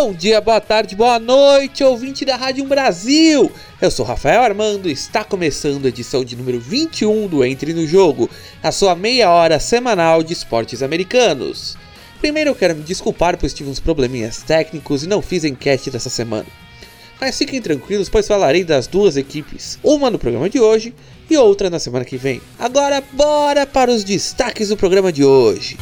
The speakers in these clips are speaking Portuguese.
Bom dia, boa tarde, boa noite, ouvinte da Rádio Brasil! Eu sou Rafael Armando e está começando a edição de número 21 do Entre no Jogo, a sua meia hora semanal de esportes americanos. Primeiro eu quero me desculpar pois tive uns probleminhas técnicos e não fiz enquete dessa semana. Mas fiquem tranquilos, pois falarei das duas equipes, uma no programa de hoje e outra na semana que vem. Agora, bora para os destaques do programa de hoje.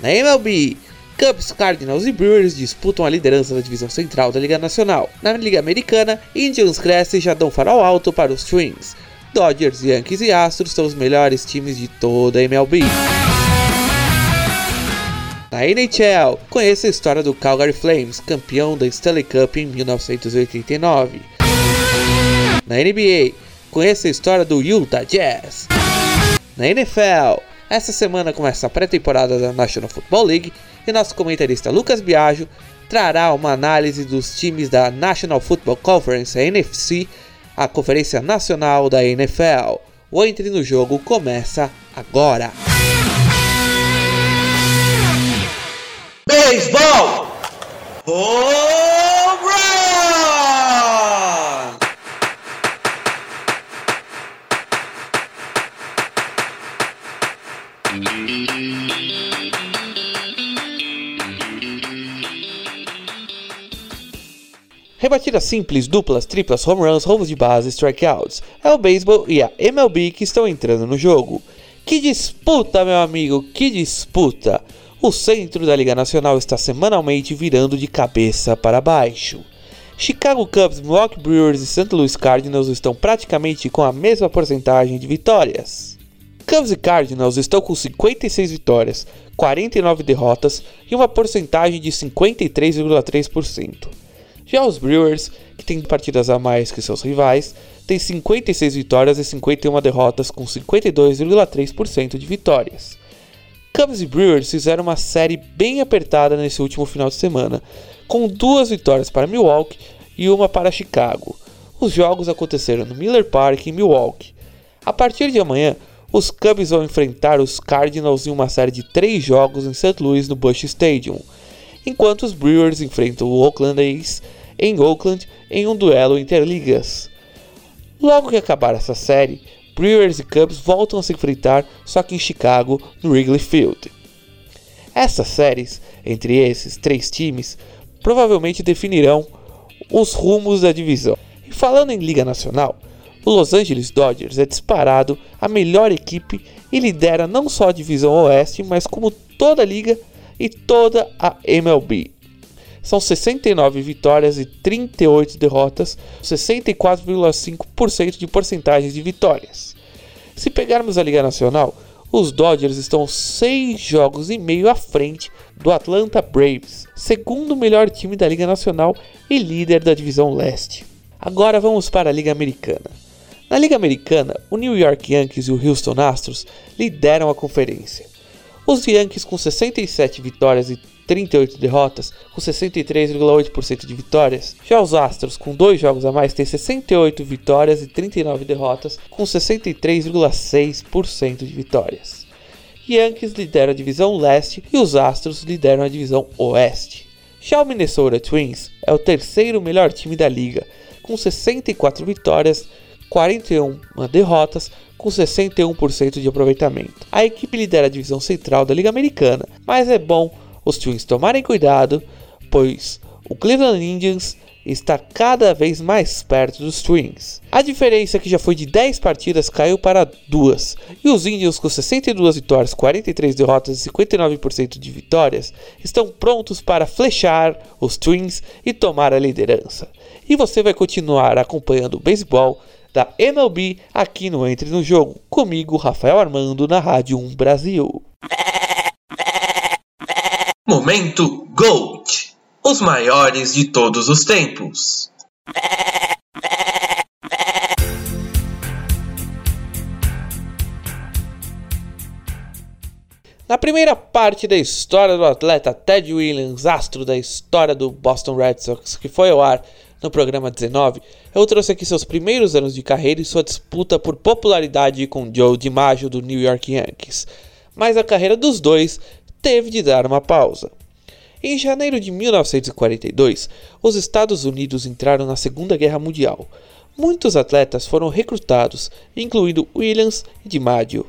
Na MLB, Cubs, Cardinals e Brewers disputam a liderança da divisão central da Liga Nacional. Na Liga Americana, Indians crescem e já dão farol alto para os Twins. Dodgers, Yankees e Astros são os melhores times de toda a MLB. Na NHL, conheça a história do Calgary Flames, campeão da Stanley Cup em 1989. Na NBA, conheça a história do Utah Jazz. Na NFL, essa semana começa a pré-temporada da National Football League e nosso comentarista Lucas Biagio trará uma análise dos times da National Football Conference, a NFC, a Conferência Nacional da NFL. O Entre no Jogo começa agora. Beisebol! Home Rebatidas simples, duplas, triplas, home runs, roubos de base, strikeouts. É o beisebol e a MLB que estão entrando no jogo. Que disputa, meu amigo, que disputa! O centro da Liga Nacional está semanalmente virando de cabeça para baixo. Chicago Cubs, Milwaukee Brewers e St. Louis Cardinals estão praticamente com a mesma porcentagem de vitórias. Cubs e Cardinals estão com 56 vitórias, 49 derrotas e uma porcentagem de 53,3%. Já os Brewers, que têm partidas a mais que seus rivais, têm 56 vitórias e 51 derrotas com 52,3% de vitórias. Cubs e Brewers fizeram uma série bem apertada nesse último final de semana, com duas vitórias para Milwaukee e uma para Chicago. Os jogos aconteceram no Miller Park em Milwaukee. A partir de amanhã, os Cubs vão enfrentar os Cardinals em uma série de três jogos em St. Louis no Busch Stadium, enquanto os Brewers enfrentam o Oakland A's em Oakland em um duelo interligas. Logo que acabar essa série, Brewers e Cubs voltam a se enfrentar, só que em Chicago, no Wrigley Field. Essas séries, entre esses três times, provavelmente definirão os rumos da divisão. E falando em Liga Nacional, o Los Angeles Dodgers é disparado a melhor equipe e lidera não só a divisão Oeste, mas como toda a liga e toda a MLB. São 69 vitórias e 38 derrotas, 64,5% de porcentagem de vitórias. Se pegarmos a Liga Nacional, os Dodgers estão 6 jogos e meio à frente do Atlanta Braves, segundo melhor time da Liga Nacional e líder da divisão leste. Agora vamos para a Liga Americana. Na Liga Americana, o New York Yankees e o Houston Astros lideram a conferência. Os Yankees com 67 vitórias e 38 derrotas, com 63,8% de vitórias. Já os Astros, com dois jogos a mais, têm 68 vitórias e 39 derrotas, com 63,6% de vitórias. Yankees lidera a divisão leste e os Astros lideram a divisão oeste. Já o Minnesota Twins é o terceiro melhor time da liga, com 64 vitórias, 41 derrotas, com 61% de aproveitamento. A equipe lidera a divisão central da Liga Americana, mas é bom os Twins tomarem cuidado, pois o Cleveland Indians está cada vez mais perto dos Twins. A diferença que já foi de 10 partidas caiu para 2, e os Indians com 62 vitórias, 43 derrotas e 59% de vitórias estão prontos para flechar os Twins e tomar a liderança. E você vai continuar acompanhando o beisebol da MLB aqui no Entre no Jogo, comigo, Rafael Armando, na Rádio 1 Brasil. Momento GOAT Os maiores de todos os tempos. Na primeira parte da história do atleta Ted Williams, astro da história do Boston Red Sox, que foi ao ar no programa 19, eu trouxe aqui seus primeiros anos de carreira e sua disputa por popularidade com Joe DiMaggio do New York Yankees. Mas a carreira dos dois teve de dar uma pausa. Em janeiro de 1942, os Estados Unidos entraram na Segunda Guerra Mundial. Muitos atletas foram recrutados, incluindo Williams e DiMaggio.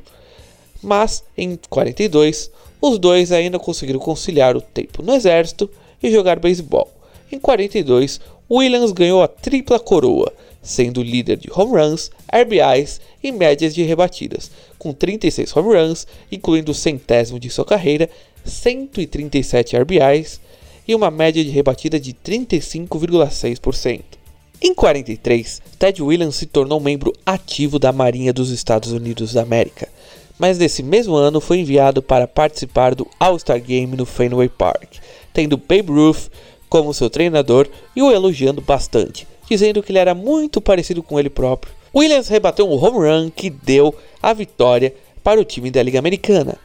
Mas, em 42, os dois ainda conseguiram conciliar o tempo no exército e jogar beisebol. Em 42, Williams ganhou a tripla coroa, sendo líder de home runs, RBIs e médias de rebatidas, com 36 home runs, incluindo o centésimo de sua carreira 137 RBIs e uma média de rebatida de 35,6%. Em 43, Ted Williams se tornou membro ativo da Marinha dos Estados Unidos da América, mas nesse mesmo ano foi enviado para participar do All-Star Game no Fenway Park, tendo Babe Ruth como seu treinador e o elogiando bastante, dizendo que ele era muito parecido com ele próprio. Williams rebateu um home run que deu a vitória para o time da Liga Americana.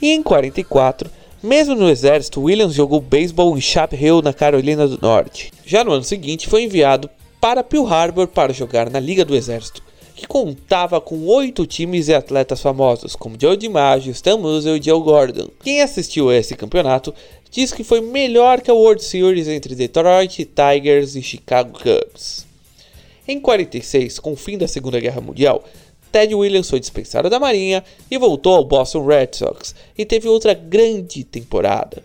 E em 44, mesmo no exército, Williams jogou beisebol em Chapel Hill, na Carolina do Norte. Já no ano seguinte, foi enviado para Pearl Harbor para jogar na Liga do Exército, que contava com oito times e atletas famosos, como Joe DiMaggio, Stan Musial e Joe Gordon. Quem assistiu a esse campeonato diz que foi melhor que a World Series entre Detroit Tigers e Chicago Cubs. Em 46, com o fim da Segunda Guerra Mundial, Ted Williams foi dispensado da Marinha e voltou ao Boston Red Sox e teve outra grande temporada.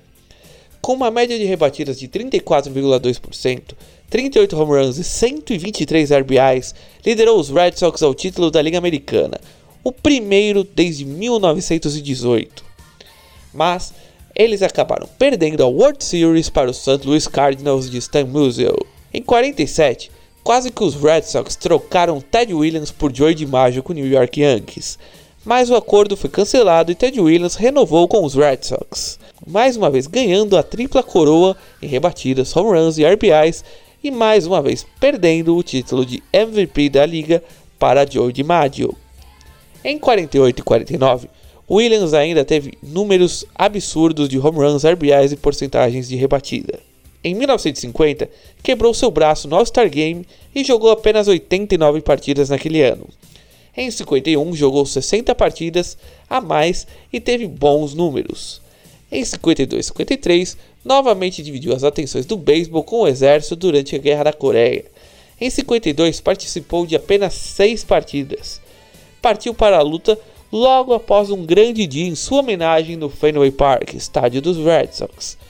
Com uma média de rebatidas de 34,2%, 38 home runs e 123 RBIs, liderou os Red Sox ao título da Liga Americana, o primeiro desde 1918. Mas eles acabaram perdendo a World Series para os St. Louis Cardinals de Stan Musial. Em 47, Quase que os Red Sox trocaram Ted Williams por Joey DiMaggio com o New York Yankees, mas o acordo foi cancelado e Ted Williams renovou com os Red Sox, mais uma vez ganhando a tripla coroa em rebatidas, home runs e RBIs e mais uma vez perdendo o título de MVP da liga para Joey DiMaggio. Em 48 e 49, Williams ainda teve números absurdos de home runs, RBIs e porcentagens de rebatida. Em 1950, quebrou seu braço no All-Star Game e jogou apenas 89 partidas naquele ano. Em 51, jogou 60 partidas a mais e teve bons números. Em 52 e 53, novamente dividiu as atenções do beisebol com o exército durante a Guerra da Coreia. Em 52, participou de apenas 6 partidas. Partiu para a luta logo após um grande dia em sua homenagem no Fenway Park, estádio dos Red Sox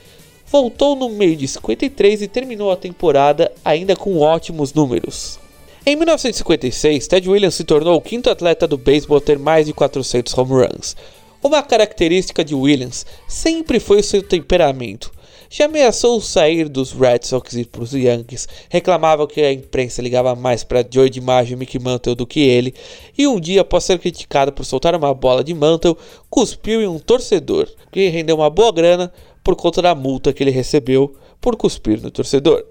voltou no meio de 53 e terminou a temporada ainda com ótimos números. Em 1956, Ted Williams se tornou o quinto atleta do beisebol a ter mais de 400 home runs. Uma característica de Williams sempre foi seu temperamento. Já ameaçou sair dos Red Sox e para os Yankees, reclamava que a imprensa ligava mais para Joey DiMaggio e Mickey Mantle do que ele, e um dia, após ser criticado por soltar uma bola de Mantle, cuspiu em um torcedor, que rendeu uma boa grana por conta da multa que ele recebeu por cuspir no torcedor.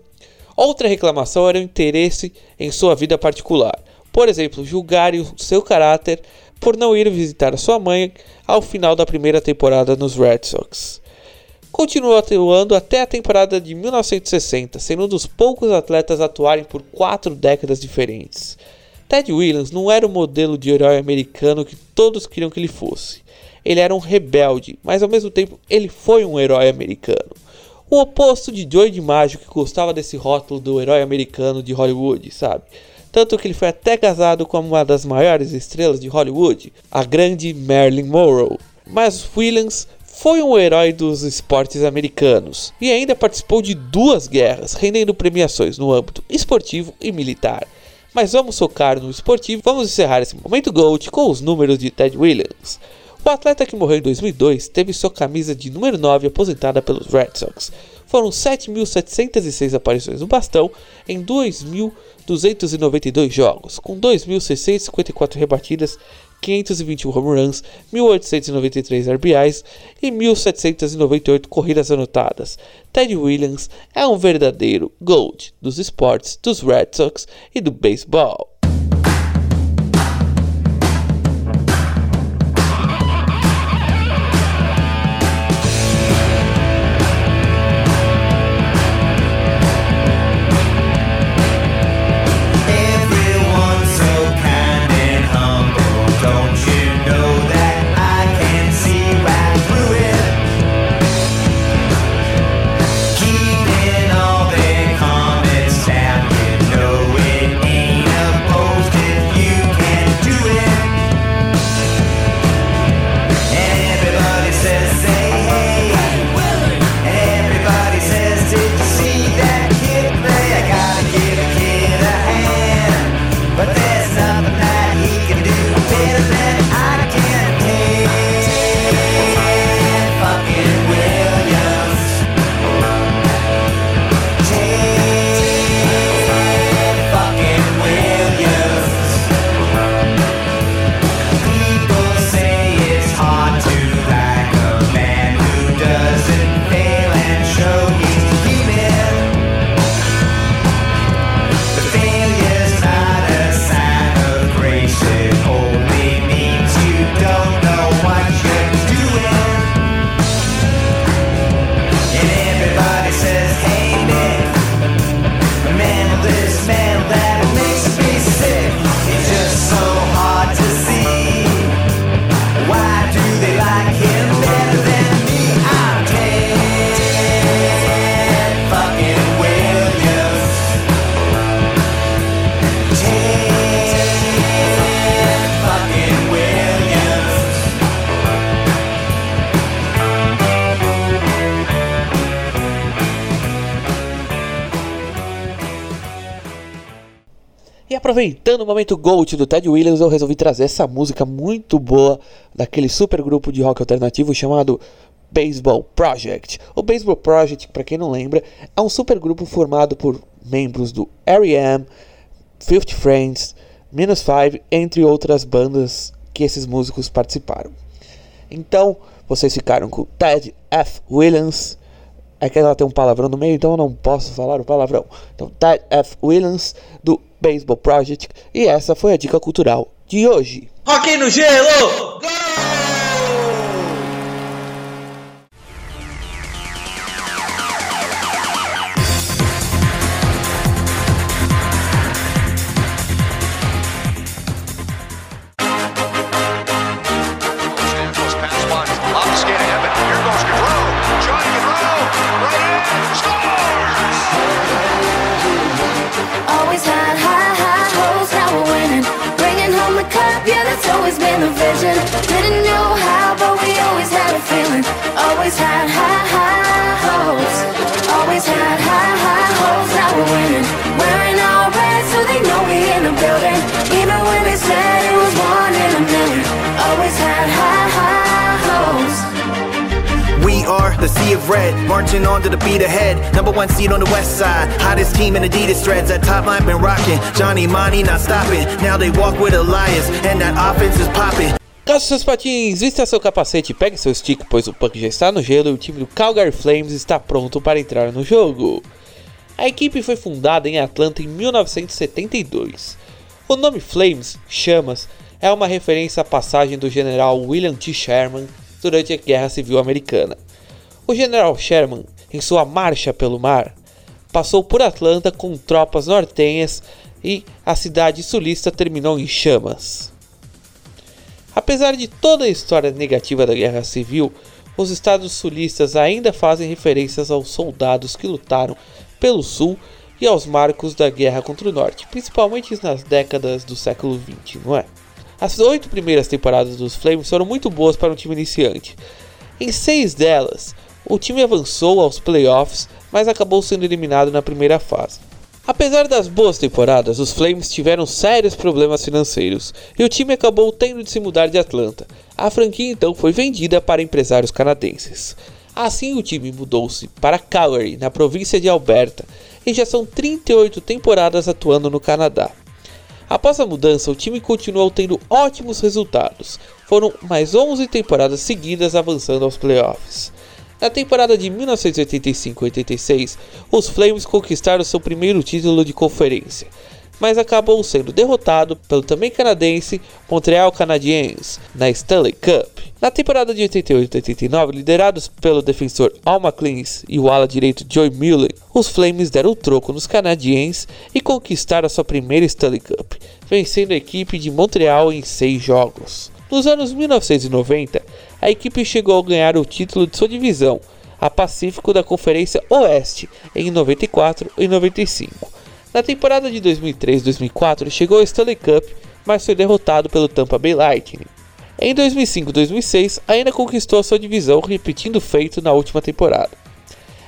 Outra reclamação era o interesse em sua vida particular, por exemplo, julgar o seu caráter por não ir visitar sua mãe ao final da primeira temporada nos Red Sox. Continuou atuando até a temporada de 1960, sendo um dos poucos atletas a atuarem por quatro décadas diferentes. Ted Williams não era o modelo de herói americano que todos queriam que ele fosse. Ele era um rebelde, mas ao mesmo tempo ele foi um herói americano. O oposto de Joey DiMaggio, que gostava desse rótulo do herói americano de Hollywood, sabe? Tanto que ele foi até casado com uma das maiores estrelas de Hollywood, a grande Marilyn Monroe. Mas Williams foi um herói dos esportes americanos e ainda participou de duas guerras, rendendo premiações no âmbito esportivo e militar. Mas vamos focar no esportivo, vamos encerrar esse momento GOAT com os números de Ted Williams. O atleta que morreu em 2002 teve sua camisa de número 9 aposentada pelos Red Sox. Foram 7.706 aparições no bastão em 2.292 jogos, com 2.654 rebatidas, 521 home runs, 1.893 RBIs e 1.798 corridas anotadas. Ted Williams é um verdadeiro GOAT dos esportes, dos Red Sox e do beisebol. Aproveitando o momento Gold do Ted Williams, eu resolvi trazer essa música muito boa daquele super grupo de rock alternativo chamado Baseball Project. O Baseball Project, para quem não lembra, é um super grupo formado por membros do R.E.M., Fifty Friends, Minus Five, entre outras bandas que esses músicos participaram. Então, vocês ficaram com Ted F. Williams. É que ela tem um palavrão no meio, então eu não posso falar o palavrão. Então, Ted F. Williams, do Baseball Project. E essa foi a dica cultural de hoje. Rock no gelo! Gol! Sea of red, marching on to the beat ahead. Number one seed on the west side, hottest team in Adidas threads. That top line been rocking. Johnny Money not stopping. Now they walk with and that offense is popping. Seus patins, vista seu capacete pegue seu stick, pois o punk já está no gelo e o time do Calgary Flames está pronto para entrar no jogo. A equipe foi fundada em Atlanta em 1972. O nome Flames, Chamas, é uma referência à passagem do general William T. Sherman durante a Guerra Civil Americana. O general Sherman, em sua marcha pelo mar, passou por Atlanta com tropas nortenhas e a cidade sulista terminou em chamas. Apesar de toda a história negativa da Guerra Civil, os estados sulistas ainda fazem referências aos soldados que lutaram pelo Sul e aos marcos da guerra contra o Norte, principalmente nas décadas do século XX, não é? As oito primeiras temporadas dos Flames foram muito boas para um time iniciante. Em seis delas, o time avançou aos playoffs, mas acabou sendo eliminado na primeira fase. Apesar das boas temporadas, os Flames tiveram sérios problemas financeiros e o time acabou tendo de se mudar de Atlanta. A franquia então foi vendida para empresários canadenses. Assim, o time mudou-se para Calgary, na província de Alberta, e já são 38 temporadas atuando no Canadá. Após a mudança, o time continuou tendo ótimos resultados. Foram mais 11 temporadas seguidas avançando aos playoffs. Na temporada de 1985-86, os Flames conquistaram seu primeiro título de conferência, mas acabou sendo derrotado pelo também canadense Montreal Canadiens na Stanley Cup. Na temporada de 88-89, liderados pelo defensor Al McLeans e o ala direito Joey Mullen, os Flames deram o troco nos Canadiens e conquistaram a sua primeira Stanley Cup, vencendo a equipe de Montreal em seis jogos. Nos anos 1990, a equipe chegou a ganhar o título de sua divisão, a Pacífico da Conferência Oeste, em 94 e 95. Na temporada de 2003-2004, chegou ao Stanley Cup, mas foi derrotado pelo Tampa Bay Lightning. Em 2005-2006, ainda conquistou sua divisão, repetindo o feito na última temporada.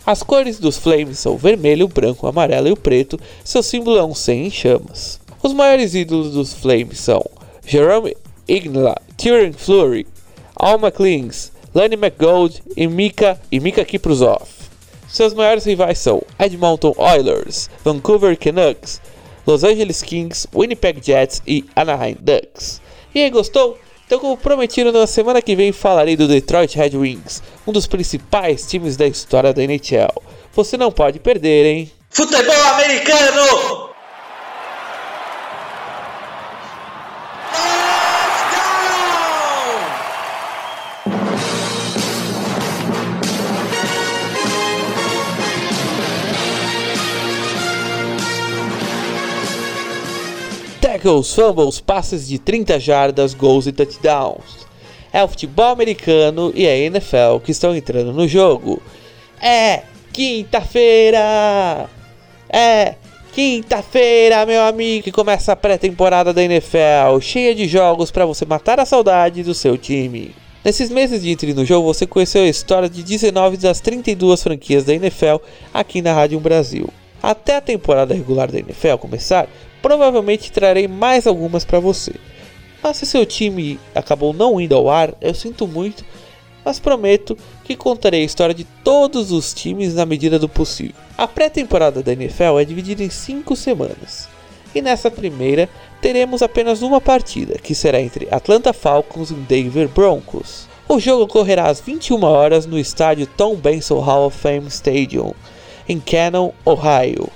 As cores dos Flames são o vermelho, o branco, o amarelo e o preto, seu símbolo é um 100 em chamas. Os maiores ídolos dos Flames são Jerome Igna, Tyrion Fleury, Alma Klings, Lenny McGold e Mika, e Mika Kiprusov. Seus maiores rivais são Edmonton Oilers, Vancouver Canucks, Los Angeles Kings, Winnipeg Jets e Anaheim Ducks. E aí, gostou? Então, como prometido, na semana que vem falarei do Detroit Red Wings, um dos principais times da história da NHL. Você não pode perder, hein? Futebol americano! Tackles, fumbles, passes de 30 jardas, gols e touchdowns. É o futebol americano e a NFL que estão entrando no jogo. É quinta-feira! É quinta-feira, meu amigo, que começa a pré-temporada da NFL, cheia de jogos para você matar a saudade do seu time. Nesses meses de entre no jogo, você conheceu a história de 19 das 32 franquias da NFL aqui na Rádio Brasil. Até a temporada regular da NFL começar, provavelmente trarei mais algumas para você. Mas se seu time acabou não indo ao ar, eu sinto muito, mas prometo que contarei a história de todos os times na medida do possível. A pré-temporada da NFL é dividida em 5 semanas. E nessa primeira teremos apenas uma partida, que será entre Atlanta Falcons e Denver Broncos. O jogo ocorrerá às 21 horas no estádio Tom Benson Hall of Fame Stadium, em Cannon, Ohio.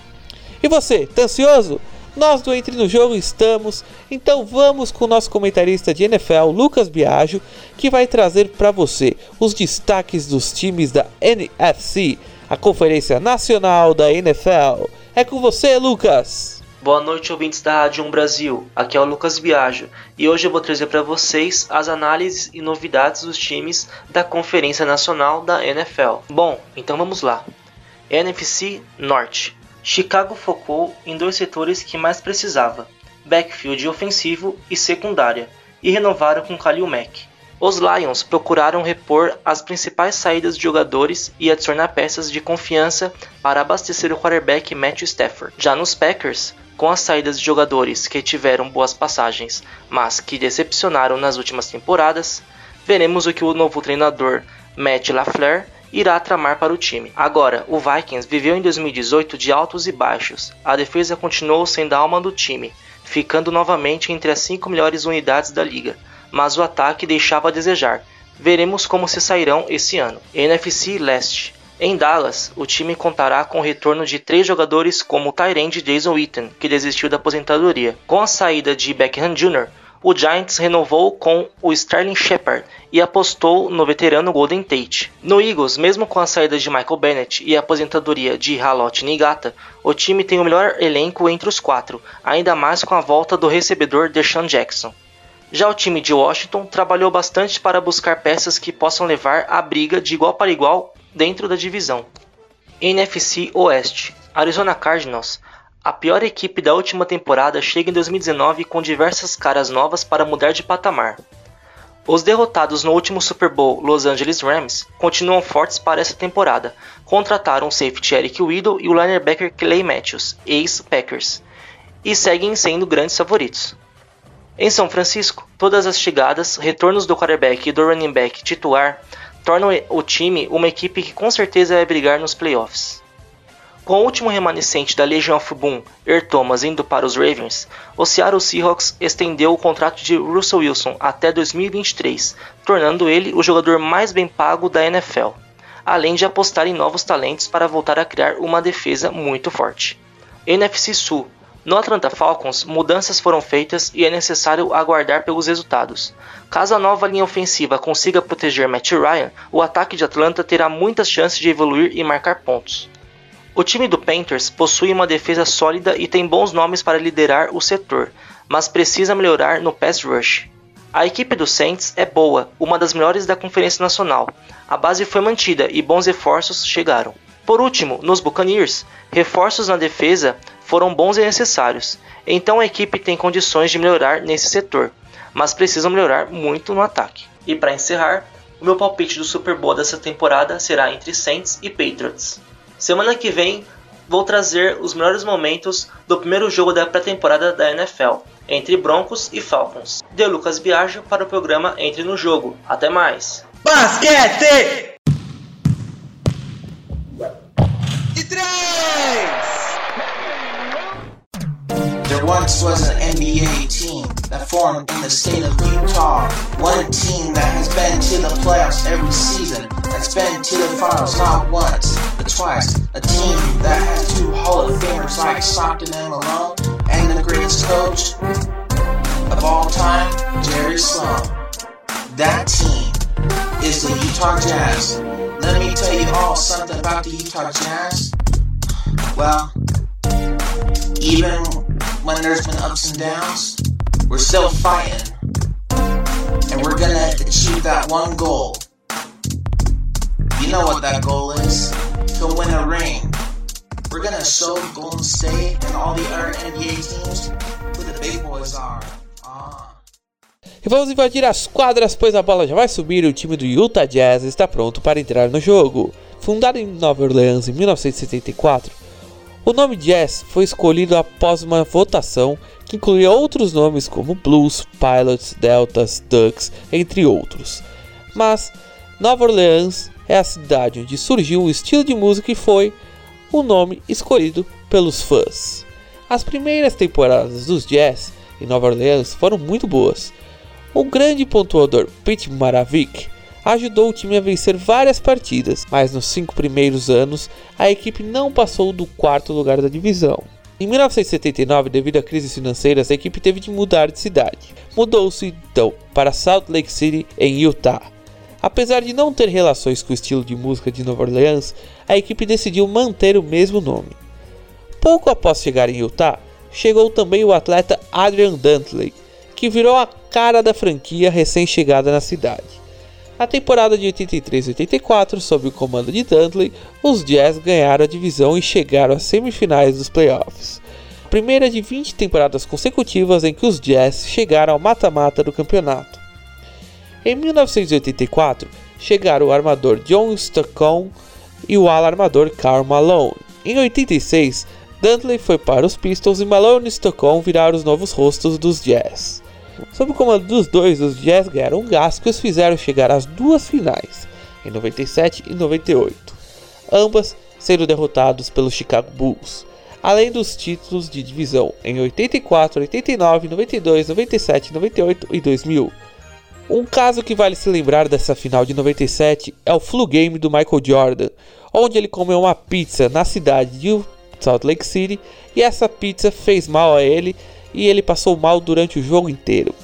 E você, tá ansioso? Nós do Entre no Jogo estamos, então vamos com o nosso comentarista de NFL, Lucas Biagio, que vai trazer para você os destaques dos times da NFC, a Conferência Nacional da NFL. É com você, Lucas! Boa noite, ouvintes da Rádio 1 Brasil. Aqui é o Lucas Biagio e hoje eu vou trazer para vocês as análises e novidades dos times da Conferência Nacional da NFL. Bom, então vamos lá. NFC Norte. Chicago focou em dois setores que mais precisava: backfield ofensivo e secundária, e renovaram com Khalil Mack. Os Lions procuraram repor as principais saídas de jogadores e adicionar peças de confiança para abastecer o quarterback Matthew Stafford. Já nos Packers, com as saídas de jogadores que tiveram boas passagens, mas que decepcionaram nas últimas temporadas, veremos o que o novo treinador Matt LaFleur irá tramar para o time. Agora, o Vikings viveu em 2018 de altos e baixos. A defesa continuou sendo a alma do time, ficando novamente entre as 5 melhores unidades da liga, mas o ataque deixava a desejar. Veremos como se sairão esse ano. NFC Leste. Em Dallas, o time contará com o retorno de três jogadores como o Tyrande Jason Witten, que desistiu da aposentadoria. Com a saída de Beckham Jr., o Giants renovou com o Sterling Shepard e apostou no veterano Golden Tate. No Eagles, mesmo com a saída de Michael Bennett e a aposentadoria de Halot Nigata, o time tem o melhor elenco entre os quatro, ainda mais com a volta do recebedor Deshaun Jackson. Já o time de Washington trabalhou bastante para buscar peças que possam levar a briga de igual para igual dentro da divisão. NFC Oeste Arizona Cardinals a pior equipe da última temporada chega em 2019 com diversas caras novas para mudar de patamar. Os derrotados no último Super Bowl Los Angeles Rams continuam fortes para essa temporada. Contrataram o safety Eric Weddle e o linebacker Clay Matthews, ex-Packers, e seguem sendo grandes favoritos. Em São Francisco, todas as chegadas, retornos do quarterback e do running back titular tornam o time uma equipe que com certeza vai brigar nos playoffs. Com o último remanescente da Legion of Boom, Earl Thomas, indo para os Ravens, o Seattle Seahawks estendeu o contrato de Russell Wilson até 2023, tornando ele o jogador mais bem pago da NFL, além de apostar em novos talentos para voltar a criar uma defesa muito forte. NFC Sul no Atlanta Falcons, mudanças foram feitas e é necessário aguardar pelos resultados. Caso a nova linha ofensiva consiga proteger Matt Ryan, o ataque de Atlanta terá muitas chances de evoluir e marcar pontos. O time do Panthers possui uma defesa sólida e tem bons nomes para liderar o setor, mas precisa melhorar no pass rush. A equipe do Saints é boa, uma das melhores da Conferência Nacional. A base foi mantida e bons reforços chegaram. Por último, nos Buccaneers, reforços na defesa foram bons e necessários, então a equipe tem condições de melhorar nesse setor, mas precisam melhorar muito no ataque. E para encerrar, o meu palpite do Super Bowl dessa temporada será entre Saints e Patriots. Semana que vem vou trazer os melhores momentos do primeiro jogo da pré-temporada da NFL, entre Broncos e Falcons. De Lucas Biagio para o programa Entre no Jogo. Até mais! Basquete! E três! Once was an NBA team that formed in the state of Utah. One team that has been to the playoffs every season, that's been to the finals not once, but twice. A team that has two Hall of Famers like Stockton and Malone, and the greatest coach of all time, Jerry Sloan. That team is the Utah Jazz. Let me tell you all something about the Utah Jazz. Well, even when there's been ups and downs, we're still fighting. And we're gonna achieve that one goal. You know what that goal is? To win a ring. We're gonna show Golden State and all the other NBA teams who the big boys are. Ah. E vamos invadir as quadras, pois a bola já vai subir e o time do Utah Jazz está pronto para entrar no jogo. Fundado em Nova Orleans em 1974, O nome Jazz foi escolhido após uma votação que incluía outros nomes como Blues, Pilots, Deltas, Ducks, entre outros. Mas Nova Orleans é a cidade onde surgiu o estilo de música e foi o nome escolhido pelos fãs. As primeiras temporadas dos Jazz em Nova Orleans foram muito boas. O grande pontuador Pete Maravik ajudou o time a vencer várias partidas, mas nos cinco primeiros anos a equipe não passou do quarto lugar da divisão. Em 1979, devido a crises financeiras, a equipe teve de mudar de cidade. Mudou-se então para Salt Lake City, em Utah. Apesar de não ter relações com o estilo de música de Nova Orleans, a equipe decidiu manter o mesmo nome. Pouco após chegar em Utah, chegou também o atleta Adrian Dantley, que virou a cara da franquia recém-chegada na cidade. Na temporada de 83 e 84, sob o comando de Dudley, os Jazz ganharam a divisão e chegaram às semifinais dos playoffs. Primeira de 20 temporadas consecutivas em que os Jazz chegaram ao mata-mata do campeonato. Em 1984, chegaram o armador John Stockton e o ala-armador Karl Malone. Em 86, Dudley foi para os Pistons e Malone e Stockton viraram os novos rostos dos Jazz. Sob o comando dos dois, os Jazz ganharam um gasto que os fizeram chegar às duas finais, em 97 e 98, ambas sendo derrotados pelos Chicago Bulls, além dos títulos de divisão em 84, 89, 92, 97, 98 e 2000. Um caso que vale se lembrar dessa final de 97 é o flu game do Michael Jordan, onde ele comeu uma pizza na cidade de Salt Lake City e essa pizza fez mal a ele e ele passou mal durante o jogo inteiro.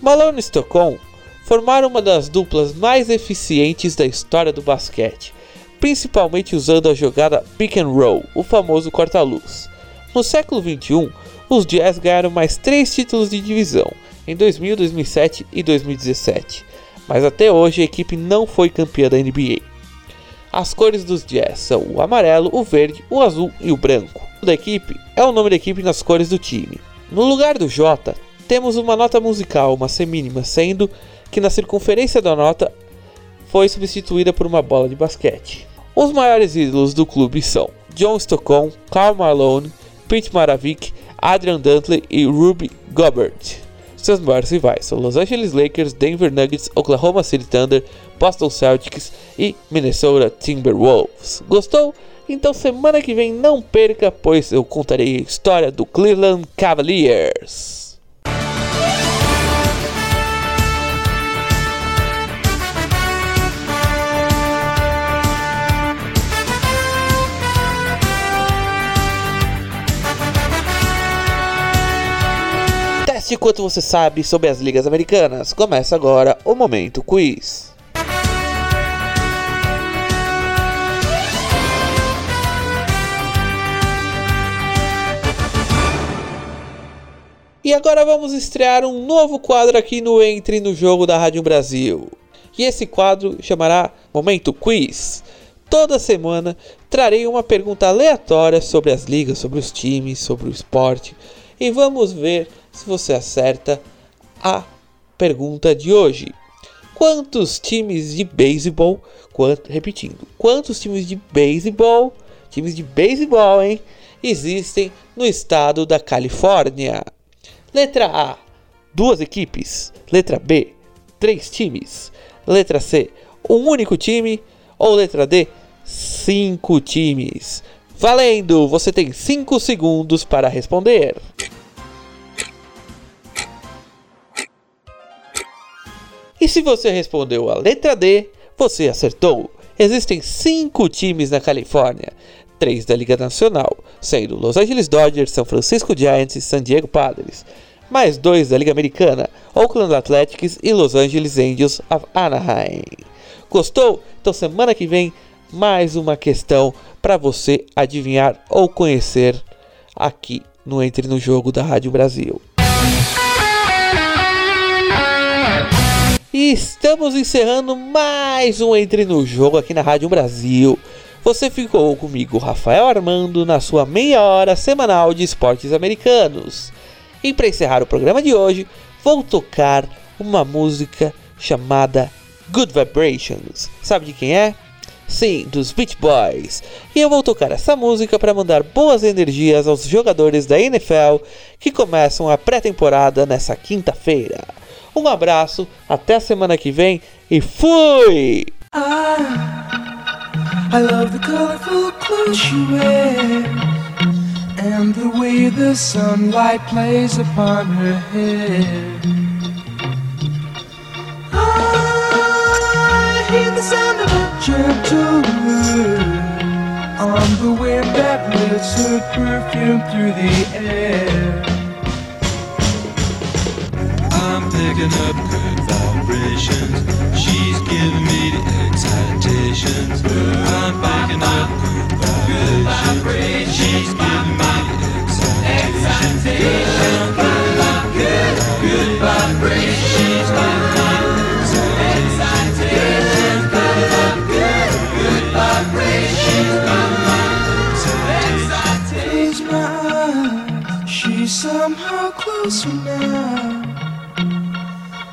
Malone e Stockton formaram uma das duplas mais eficientes da história do basquete, principalmente usando a jogada pick and roll, o famoso corta-luz. No século XXI, os Jazz ganharam mais três títulos de divisão, em 2000, 2007 e 2017, mas até hoje a equipe não foi campeã da NBA. As cores dos Jazz são o amarelo, o verde, o azul e o branco da equipe é o nome da equipe nas cores do time. No lugar do J, temos uma nota musical, uma semínima, sendo que na circunferência da nota foi substituída por uma bola de basquete. Os maiores ídolos do clube são John Stockton, Karl Malone, Pete Maravik, Adrian Dantley e Ruby Gobert. Seus maiores rivais são Los Angeles Lakers, Denver Nuggets, Oklahoma City Thunder, Boston Celtics e Minnesota Timberwolves. Gostou? Então semana que vem não perca, pois eu contarei a história do Cleveland Cavaliers. Teste quanto você sabe sobre as ligas americanas. Começa agora o Momento Quiz. E agora vamos estrear um novo quadro aqui no Entre no Jogo da Rádio Brasil. E esse quadro chamará Momento Quiz. Toda semana trarei uma pergunta aleatória sobre as ligas, sobre os times, sobre o esporte. E vamos ver se você acerta a pergunta de hoje. Quantos times de beisebol, quanto, repetindo, quantos times de beisebol, times de beisebol, hein, existem no estado da Califórnia? Letra A, duas equipes. Letra B, três times. Letra C, um único time. Ou letra D, cinco times. Valendo! Você tem cinco segundos para responder. E se você respondeu a letra D, você acertou. Existem cinco times na Califórnia, três da Liga Nacional, sendo Los Angeles Dodgers, São Francisco Giants e San Diego Padres, mais dois da Liga Americana, Oakland Athletics e Los Angeles Angels of Anaheim. Gostou? Então semana que vem mais uma questão para você adivinhar ou conhecer aqui no Entre no Jogo da Rádio Brasil. E estamos encerrando mais um Entre no Jogo aqui na Rádio Brasil. Você ficou comigo, Rafael Armando, na sua meia hora semanal de esportes americanos. E para encerrar o programa de hoje, vou tocar uma música chamada Good Vibrations. Sabe de quem é? Sim, dos Beach Boys. E eu vou tocar essa música para mandar boas energias aos jogadores da NFL que começam a pré-temporada nessa quinta-feira. Um abraço, até a semana que vem e fui! I love the colorful clothes she wears and the way the sunlight plays upon her hair. I hear the sound of a gentle word on the wind that lifts her perfume through the air. Picking up good vibrations. She's giving me the excitations. I'm picking up good vibrations. She's giving me the excitations. Picking up good, good vibrations. She's giving me the excitations. Picking up good, good vibrations. She's giving me the excitations. She's somehow closer now.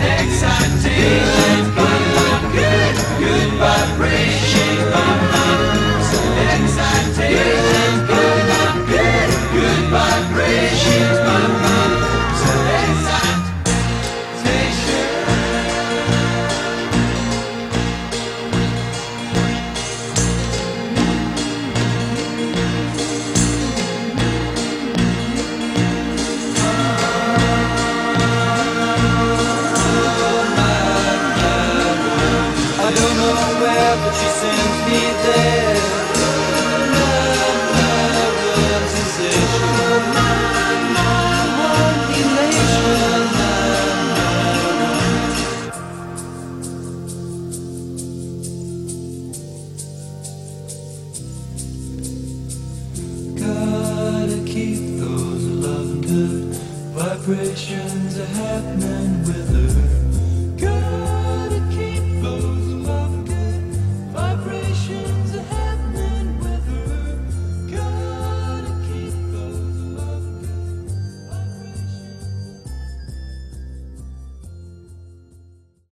excitations. Picking up good, good vibrations.